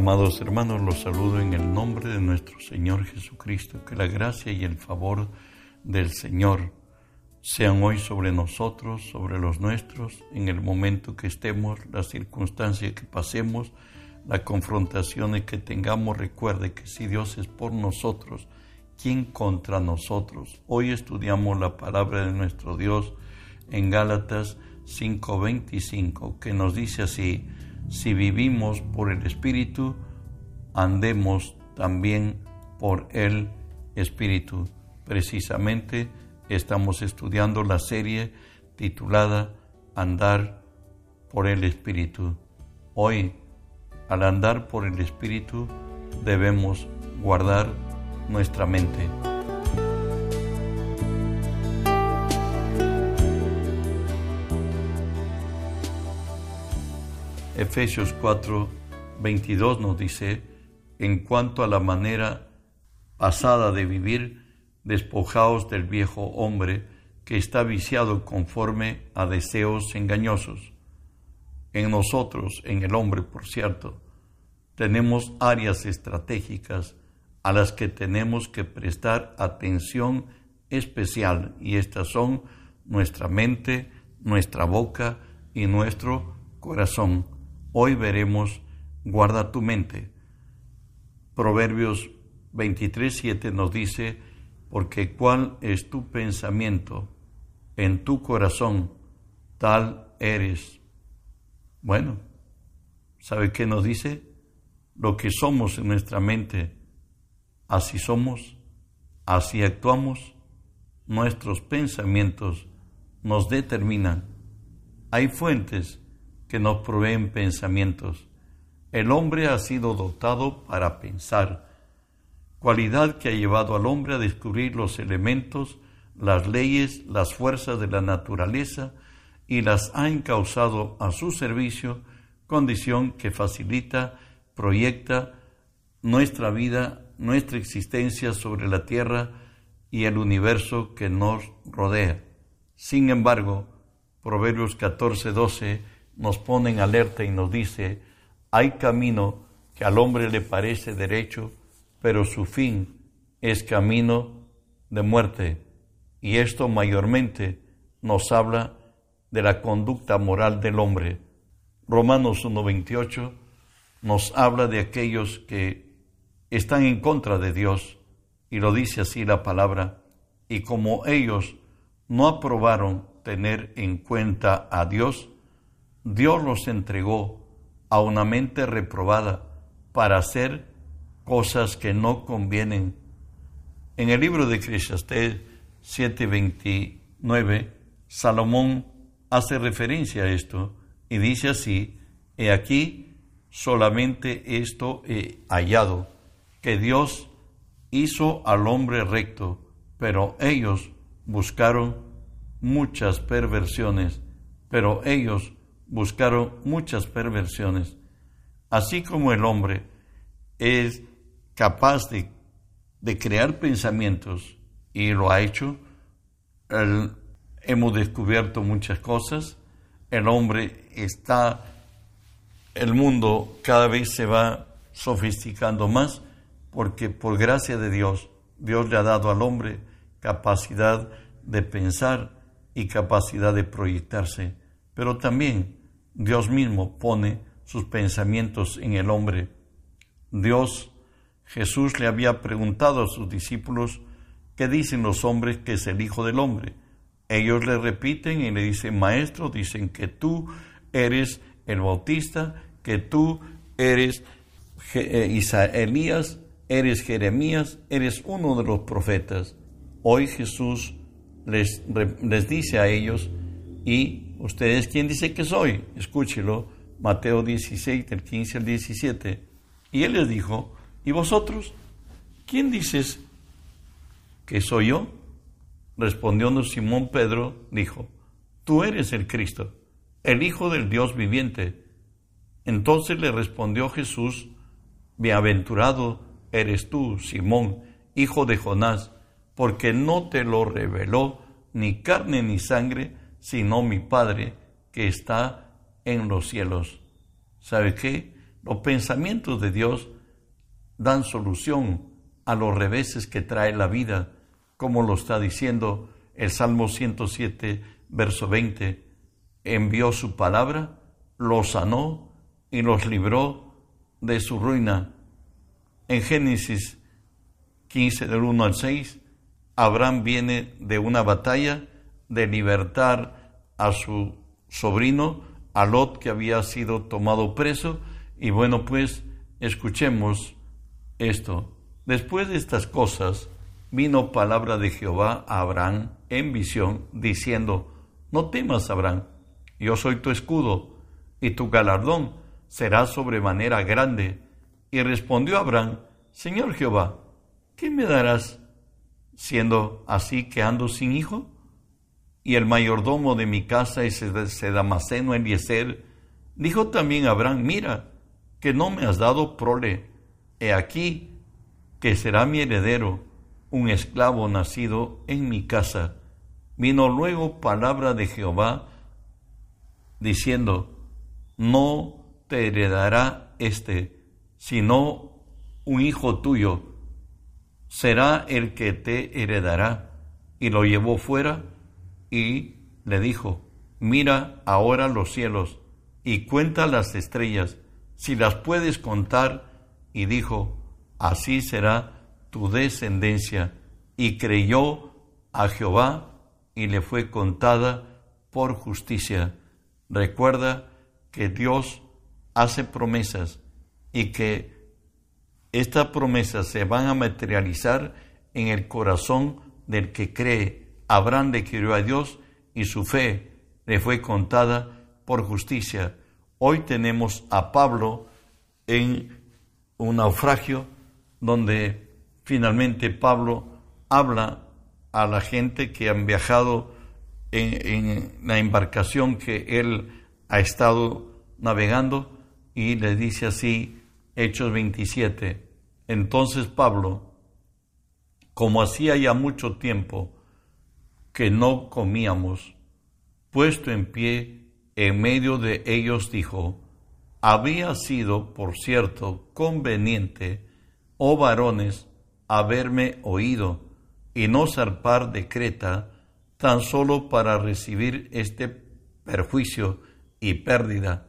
Amados hermanos, los saludo en el nombre de nuestro Señor Jesucristo. Que la gracia y el favor del Señor sean hoy sobre nosotros, sobre los nuestros, en el momento que estemos, las circunstancias que pasemos, las confrontaciones que tengamos. Recuerde que si Dios es por nosotros, ¿quién contra nosotros? Hoy estudiamos la palabra de nuestro Dios en Gálatas 5:25, que nos dice así, si vivimos por el Espíritu, andemos también por el Espíritu. Precisamente estamos estudiando la serie titulada Andar por el Espíritu. Hoy, al andar por el Espíritu, debemos guardar nuestra mente. Efesios 4, 22 nos dice, en cuanto a la manera pasada de vivir, despojaos del viejo hombre que está viciado conforme a deseos engañosos. En nosotros, en el hombre, por cierto, tenemos áreas estratégicas a las que tenemos que prestar atención especial y estas son nuestra mente, nuestra boca y nuestro corazón. Hoy veremos, guarda tu mente. Proverbios 23, nos dice, porque cuál es tu pensamiento en tu corazón, tal eres. Bueno, ¿sabe qué nos dice? Lo que somos en nuestra mente, así somos, así actuamos, nuestros pensamientos nos determinan. Hay fuentes que nos proveen pensamientos. El hombre ha sido dotado para pensar, cualidad que ha llevado al hombre a descubrir los elementos, las leyes, las fuerzas de la naturaleza y las ha encausado a su servicio, condición que facilita, proyecta nuestra vida, nuestra existencia sobre la tierra y el universo que nos rodea. Sin embargo, Proverbios 14, 12 nos pone en alerta y nos dice, hay camino que al hombre le parece derecho, pero su fin es camino de muerte. Y esto mayormente nos habla de la conducta moral del hombre. Romanos 1.28 nos habla de aquellos que están en contra de Dios, y lo dice así la palabra, y como ellos no aprobaron tener en cuenta a Dios, Dios los entregó a una mente reprobada para hacer cosas que no convienen. En el libro de Eclesiastés 7:29, Salomón hace referencia a esto y dice así, he aquí solamente esto he hallado, que Dios hizo al hombre recto, pero ellos buscaron muchas perversiones, pero ellos buscaron muchas perversiones. Así como el hombre es capaz de, crear pensamientos y lo ha hecho, hemos descubierto muchas cosas, el hombre está, el mundo cada vez se va sofisticando más porque por gracia de Dios, Dios le ha dado al hombre capacidad de pensar y capacidad de proyectarse, pero también Dios mismo pone sus pensamientos en el hombre. Dios, Jesús le había preguntado a sus discípulos, ¿qué dicen los hombres que es el Hijo del Hombre? Ellos le repiten y le dicen, Maestro, dicen que tú eres el Bautista, que tú eres eh, Elías, eres Jeremías, eres uno de los profetas. Hoy Jesús les, les dice a ellos, y ¿Ustedes quién dice que soy? Escúchelo, Mateo 16, del 15 al 17. Y él les dijo, ¿y vosotros? ¿Quién dices que soy yo? Respondiendo Simón Pedro, dijo, Tú eres el Cristo, el Hijo del Dios viviente. Entonces le respondió Jesús, Bienaventurado eres tú, Simón, hijo de Jonás, porque no te lo reveló ni carne ni sangre, sino mi Padre que está en los cielos. ¿Sabe qué? Los pensamientos de Dios dan solución a los reveses que trae la vida, como lo está diciendo el Salmo 107, verso 20. Envió su palabra, los sanó y los libró de su ruina. En Génesis 15, del 1 al 6, Abraham viene de una batalla de libertar a su sobrino, a Lot, que había sido tomado preso, y bueno, pues escuchemos esto. Después de estas cosas, vino palabra de Jehová a Abraham en visión, diciendo, No temas, Abraham, yo soy tu escudo, y tu galardón será sobremanera grande. Y respondió Abraham, Señor Jehová, ¿qué me darás siendo así que ando sin hijo? Y el mayordomo de mi casa es Sedamaceno Eliezer, dijo también Abraham, mira, que no me has dado prole, he aquí que será mi heredero, un esclavo nacido en mi casa. Vino luego palabra de Jehová, diciendo, no te heredará este, sino un hijo tuyo, será el que te heredará. Y lo llevó fuera y le dijo, mira ahora los cielos y cuenta las estrellas, si las puedes contar. Y dijo, así será tu descendencia. Y creyó a Jehová y le fue contada por justicia. Recuerda que Dios hace promesas y que estas promesas se van a materializar en el corazón del que cree. Abraham le creyó a Dios y su fe le fue contada por justicia. Hoy tenemos a Pablo en un naufragio donde finalmente Pablo habla a la gente que han viajado en, la embarcación que él ha estado navegando y le dice así, Hechos 27, entonces Pablo, como hacía ya mucho tiempo que no comíamos, puesto en pie en medio de ellos dijo, había sido, por cierto, conveniente, oh varones, haberme oído y no zarpar de Creta tan solo para recibir este perjuicio y pérdida.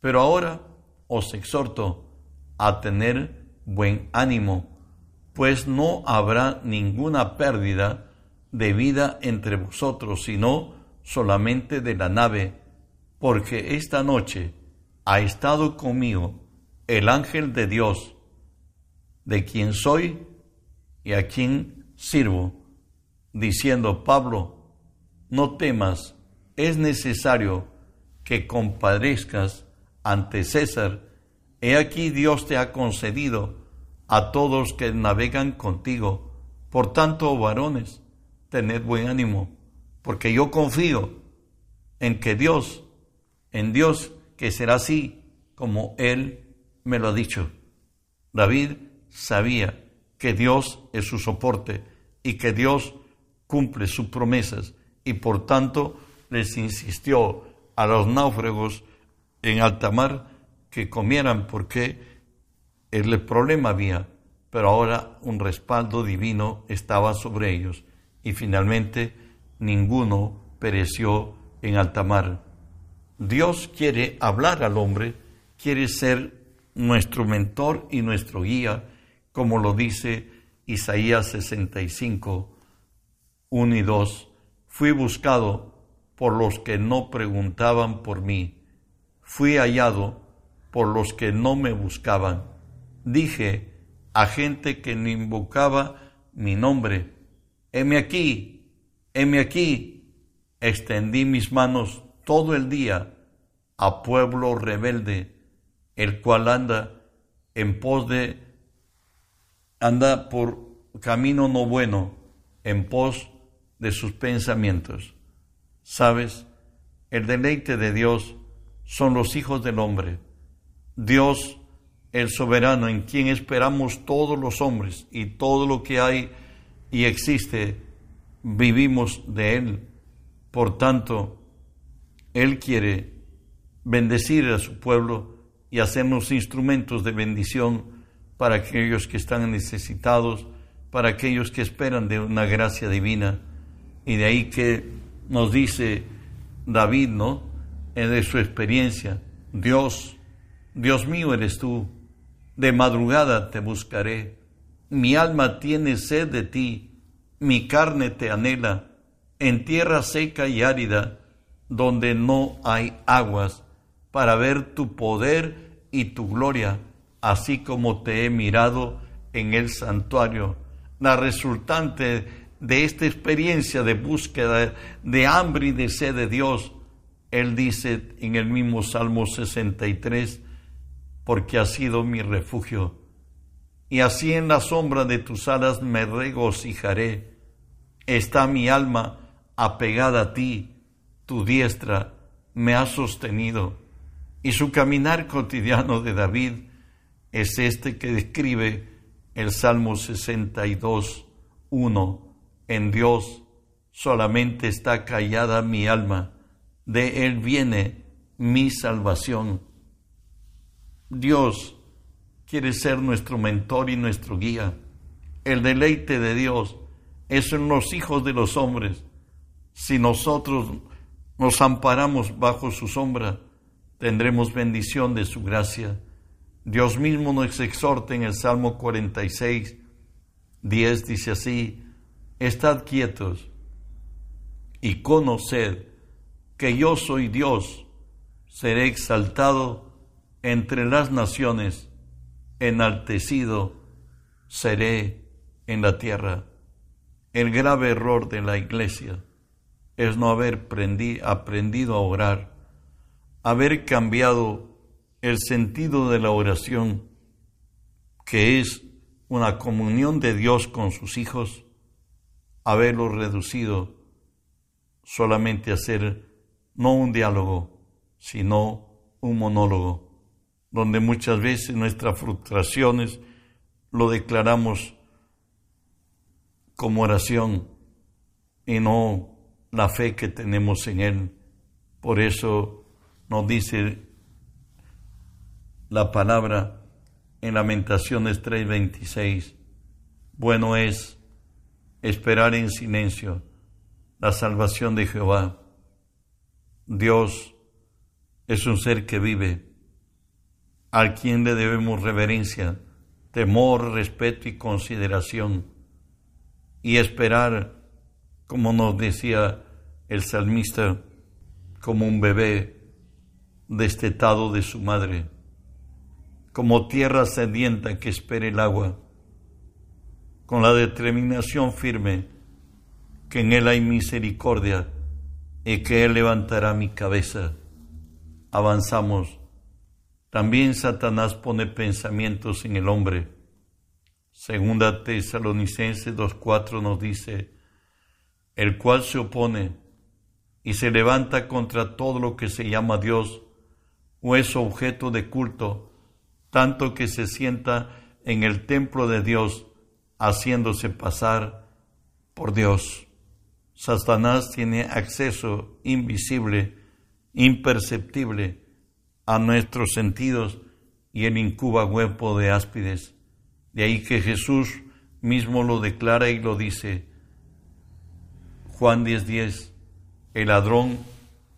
Pero ahora os exhorto a tener buen ánimo, pues no habrá ninguna pérdida de vida entre vosotros, sino solamente de la nave, porque esta noche ha estado conmigo el ángel de Dios, de quien soy y a quien sirvo, diciendo, Pablo, no temas, es necesario que compadezcas ante César. He aquí Dios te ha concedido a todos que navegan contigo. Por tanto, varones, tened buen ánimo, porque yo confío en que Dios, en Dios que será así como Él me lo ha dicho. David sabía que Dios es su soporte y que Dios cumple sus promesas y por tanto les insistió a los náufragos en alta mar que comieran porque el problema había, pero ahora un respaldo divino estaba sobre ellos y finalmente ninguno pereció en alta mar. Dios quiere hablar al hombre, quiere ser nuestro mentor y nuestro guía, como lo dice Isaías 65, 1 y 2. Fui buscado por los que no preguntaban por mí. Fui hallado por los que no me buscaban. Dije a gente que invocaba mi nombre, heme aquí, heme aquí. Extendí mis manos todo el día a pueblo rebelde, el cual anda en pos de, anda por camino no bueno, en pos de sus pensamientos. ¿Sabes? El deleite de Dios son los hijos del hombre. Dios, el soberano, en quien esperamos todos los hombres y todo lo que hay y existe, vivimos de Él. Por tanto, Él quiere bendecir a su pueblo y hacernos instrumentos de bendición para aquellos que están necesitados, para aquellos que esperan de una gracia divina. Y de ahí que nos dice David, ¿no? De su experiencia, Dios, Dios mío eres tú, de madrugada te buscaré, mi alma tiene sed de ti, mi carne te anhela, en tierra seca y árida, donde no hay aguas, para ver tu poder y tu gloria, así como te he mirado en el santuario. La resultante de esta experiencia de búsqueda, de hambre y de sed de Dios, Él dice en el mismo Salmo 63, porque ha sido mi refugio, y así en la sombra de tus alas me regocijaré. Está mi alma apegada a ti, tu diestra me ha sostenido. Y su caminar cotidiano de David es este que describe el Salmo 62, 1. En Dios solamente está callada mi alma, de Él viene mi salvación. Dios quiere ser nuestro mentor y nuestro guía. El deleite de Dios es en los hijos de los hombres. Si nosotros nos amparamos bajo su sombra, tendremos bendición de su gracia. Dios mismo nos exhorta en el Salmo 46, 10 dice así, Estad quietos y conoced que yo soy Dios, seré exaltado entre las naciones, enaltecido seré en la tierra. El grave error de la iglesia es no haber aprendido a orar haber cambiado el sentido de la oración, que es una comunión de Dios con sus hijos, haberlo reducido solamente a ser no un diálogo, sino un monólogo, donde muchas veces nuestras frustraciones lo declaramos como oración y no la fe que tenemos en Él. Por eso nos dice la palabra en Lamentaciones 3:26, bueno es esperar en silencio la salvación de Jehová. Dios es un ser que vive, al quien le debemos reverencia, temor, respeto y consideración, y esperar, como nos decía el salmista, como un bebé destetado de su madre, como tierra sedienta que espera el agua, con la determinación firme que en Él hay misericordia y que Él levantará mi cabeza. Avanzamos. También Satanás pone pensamientos en el hombre. Segunda Tesalonicenses 2.4 nos dice, el cual se opone y se levanta contra todo lo que se llama Dios o es objeto de culto, tanto que se sienta en el templo de Dios haciéndose pasar por Dios. Satanás tiene acceso invisible, imperceptible a nuestros sentidos y él incuba huevo de áspides. De ahí que Jesús mismo lo declara y lo dice. Juan 10:10, el ladrón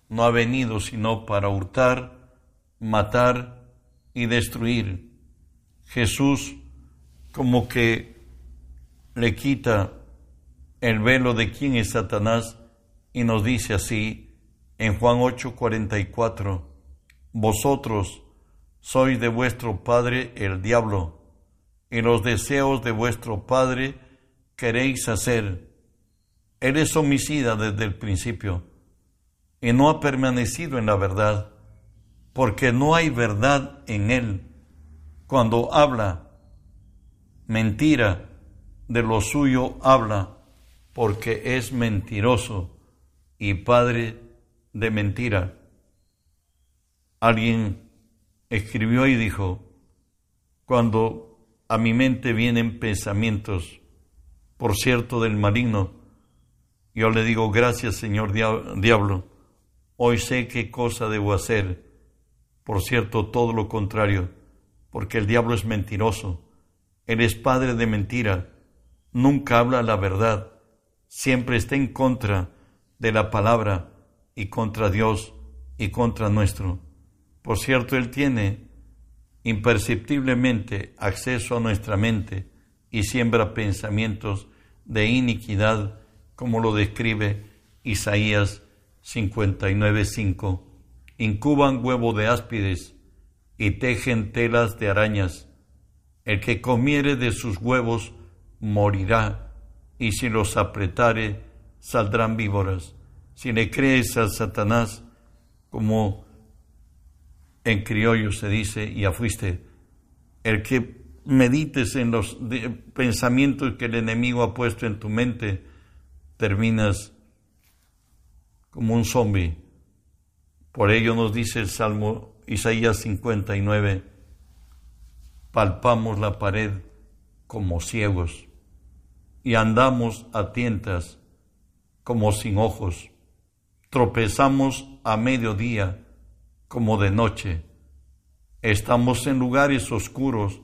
no ha venido sino para hurtar, matar y destruir. Jesús como que le quita el velo de quién es Satanás y nos dice así en Juan 8:44, vosotros sois de vuestro padre el diablo, y los deseos de vuestro padre queréis hacer. Él es homicida desde el principio y no ha permanecido en la verdad porque no hay verdad en él. Cuando habla mentira, de lo suyo habla, porque es mentiroso y padre de mentira. Alguien escribió y dijo, cuando a mi mente vienen pensamientos, por cierto, del maligno, yo le digo, gracias Señor diablo, hoy sé qué cosa debo hacer. Por cierto, todo lo contrario, porque el diablo es mentiroso, él es padre de mentira, nunca habla la verdad, siempre está en contra de la palabra y contra Dios y contra nuestro. Por cierto, Él tiene imperceptiblemente acceso a nuestra mente y siembra pensamientos de iniquidad, como lo describe Isaías 59.5. Incuban huevo de áspides y tejen telas de arañas. El que comiere de sus huevos morirá, y si los apretare saldrán víboras. Si le crees a Satanás, como en criollo se dice, ya fuiste, el que medites en los pensamientos que el enemigo ha puesto en tu mente, terminas como un zombi. Por ello nos dice el Salmo Isaías 59, palpamos la pared como ciegos y andamos a tientas como sin ojos. Tropezamos a mediodía como de noche. Estamos en lugares oscuros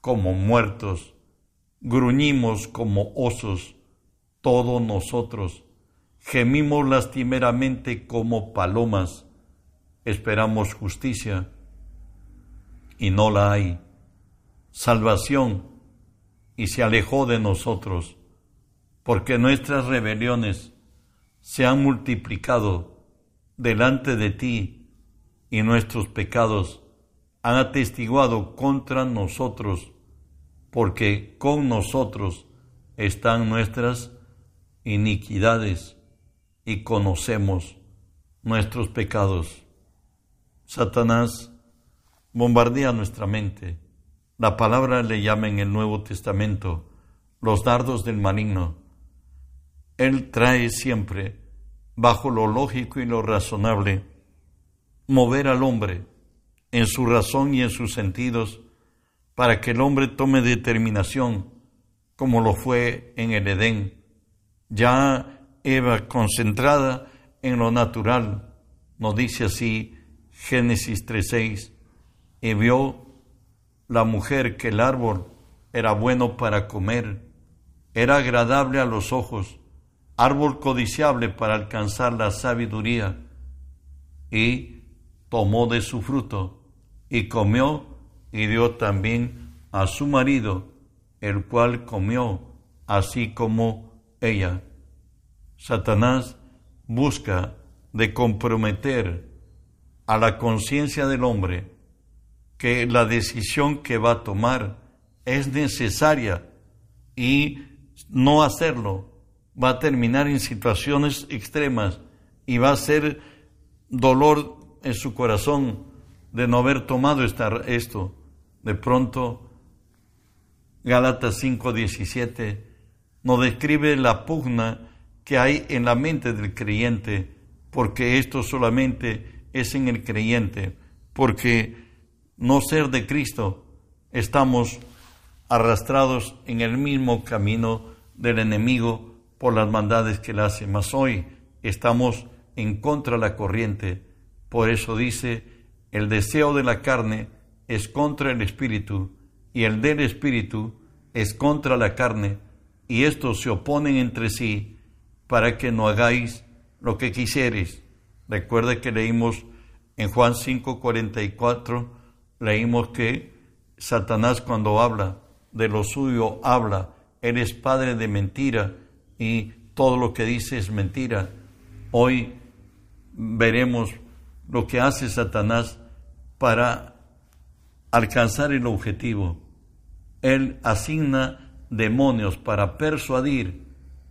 como muertos. Gruñimos como osos, todos nosotros. Gemimos lastimeramente como palomas. Esperamos justicia y no la hay. Salvación y se alejó de nosotros, porque nuestras rebeliones se han multiplicado delante de ti y nuestros pecados han atestiguado contra nosotros, porque con nosotros están nuestras iniquidades y conocemos nuestros pecados. Satanás bombardea nuestra mente. La palabra le llama en el Nuevo Testamento los dardos del maligno él trae siempre, bajo lo lógico y lo razonable, mover al hombre en su razón y en sus sentidos para que el hombre tome determinación como lo fue en el Edén. Ya Eva concentrada en lo natural, nos dice así Génesis 3.6, y vio la mujer que el árbol era bueno para comer, era agradable a los ojos, árbol codiciable para alcanzar la sabiduría, y tomó de su fruto, y comió, y dio también a su marido, el cual comió, así como ella. Satanás busca de comprometer a la conciencia del hombre que la decisión que va a tomar es necesaria y no hacerlo va a terminar en situaciones extremas y va a ser dolor en su corazón de no haber tomado esto. De pronto, Gálatas 5:17 nos describe la pugna que hay en la mente del creyente, porque esto solamente es en el creyente, porque no ser de Cristo estamos arrastrados en el mismo camino del enemigo por las maldades que le hace. Mas hoy estamos en contra de la corriente. Por eso dice, el deseo de la carne es contra el espíritu y el del espíritu es contra la carne y estos se oponen entre sí para que no hagáis lo que quisieres. Recuerda que leímos en Juan 5:44, leímos que Satanás cuando habla de lo suyo habla, él es padre de mentira y todo lo que dice es mentira. Hoy veremos lo que hace Satanás para alcanzar el objetivo. Él asigna demonios para persuadir,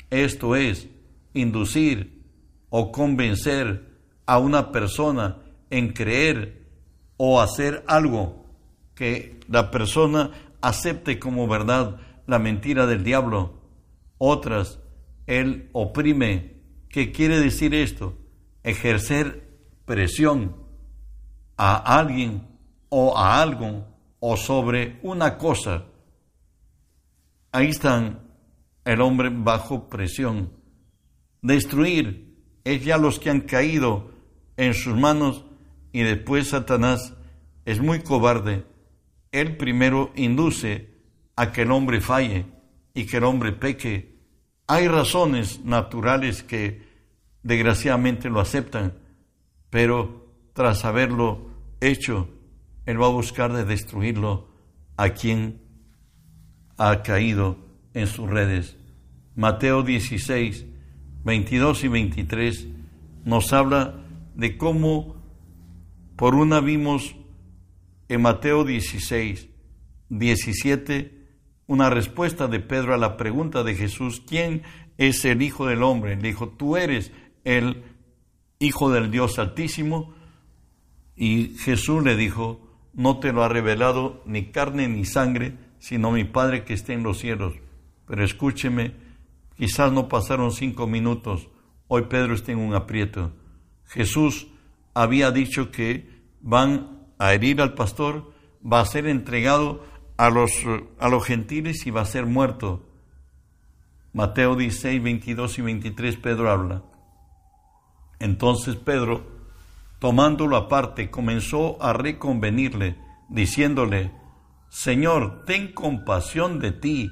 esto es, inducir o convencer a una persona en creer o hacer algo que la persona acepte como verdad la mentira del diablo. Otras él oprime. ¿Qué quiere decir esto? Ejercer presión a alguien o a algo o sobre una cosa. Ahí están el hombre bajo presión. Destruir es ya los que han caído en sus manos y después Satanás es muy cobarde. Él primero induce a que el hombre falle y que el hombre peque. Hay razones naturales que desgraciadamente lo aceptan, pero tras haberlo hecho, Él va a buscar de destruirlo a quien ha caído en sus redes. Mateo 16, 22 y 23 nos habla de cómo por una vimos en Mateo 16, 17, una respuesta de Pedro a la pregunta de Jesús, ¿quién es el Hijo del Hombre? Le dijo, tú eres el Hijo del Dios Altísimo. Y Jesús le dijo, no te lo ha revelado ni carne ni sangre, sino mi Padre que está en los cielos. Pero escúcheme, quizás no pasaron cinco minutos, hoy Pedro está en un aprieto. Jesús había dicho que van a herir al pastor, va a ser entregado a los, a los gentiles y va a ser muerto. Mateo 16, 22 y 23, Pedro habla. Entonces Pedro, tomándolo aparte, comenzó a reconvenirle, diciéndole, Señor, ten compasión de ti,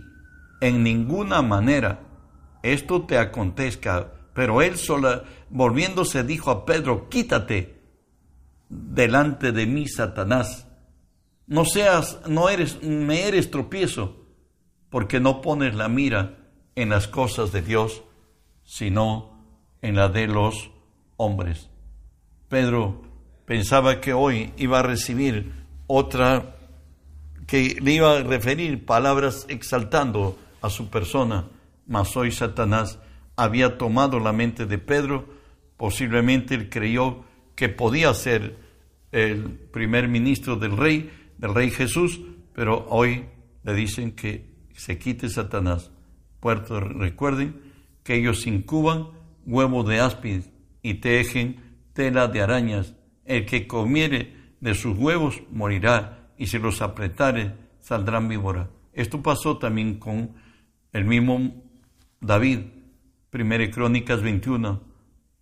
en ninguna manera esto te acontezca. Pero él sola, volviéndose, dijo a Pedro, quítate delante de mí, Satanás. No seas, no eres, me eres tropiezo, porque no pones la mira en las cosas de Dios, sino en la de los hombres. Pedro pensaba que hoy iba a recibir otra, que le iba a referir palabras exaltando a su persona, mas hoy Satanás había tomado la mente de Pedro, posiblemente él creyó que podía ser el primer ministro del rey, del rey Jesús, pero hoy le dicen que se quite Satanás. Puerto, recuerden que ellos incuban huevo de áspid y tejen tela de arañas. El que comiere de sus huevos morirá, y si los apretare saldrán víbora. Esto pasó también con el mismo David, 1 Crónicas 21.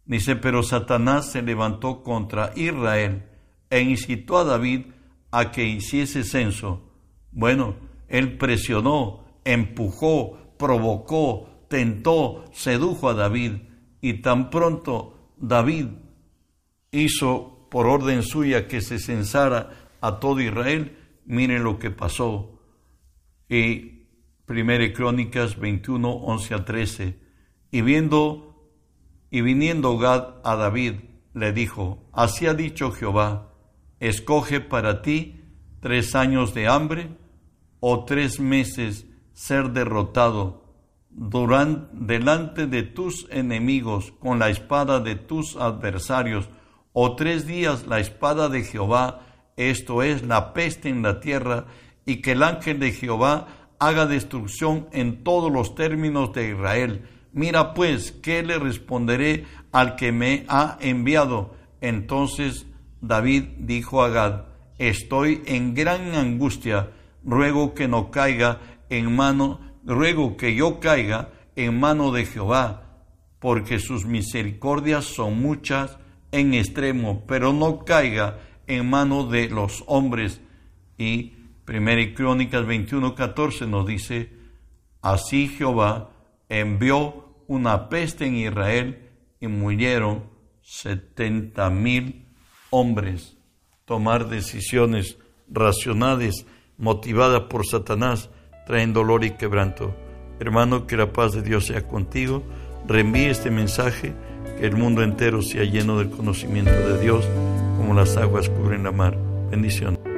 Dice, pero Satanás se levantó contra Israel e incitó a David a que hiciese censo. Bueno, él presionó, empujó, provocó, tentó, sedujo a David y tan pronto David hizo por orden suya que se censara a todo Israel, miren lo que pasó. Y 1 Crónicas 21, 11 a 13. Y viendo y viniendo Gad a David, le dijo, así ha dicho Jehová, escoge para ti tres años de hambre o tres meses ser derrotado durante, delante de tus enemigos con la espada de tus adversarios, o tres días la espada de Jehová, esto es la peste en la tierra, y que el ángel de Jehová haga destrucción en todos los términos de Israel. Mira pues, ¿qué le responderé al que me ha enviado? Entonces David dijo a Gad, estoy en gran angustia, ruego que no caiga en mano ruego que yo caiga en mano de Jehová, porque sus misericordias son muchas en extremo, pero no caiga en mano de los hombres. Y Primera Crónicas 21:14 nos dice, así Jehová envió una peste en Israel y murieron setenta mil hombres. Tomar decisiones racionales motivadas por Satanás traen dolor y quebranto. Hermano, que la paz de Dios sea contigo. Reenvíe este mensaje, que el mundo entero sea lleno del conocimiento de Dios, como las aguas cubren la mar. Bendiciones.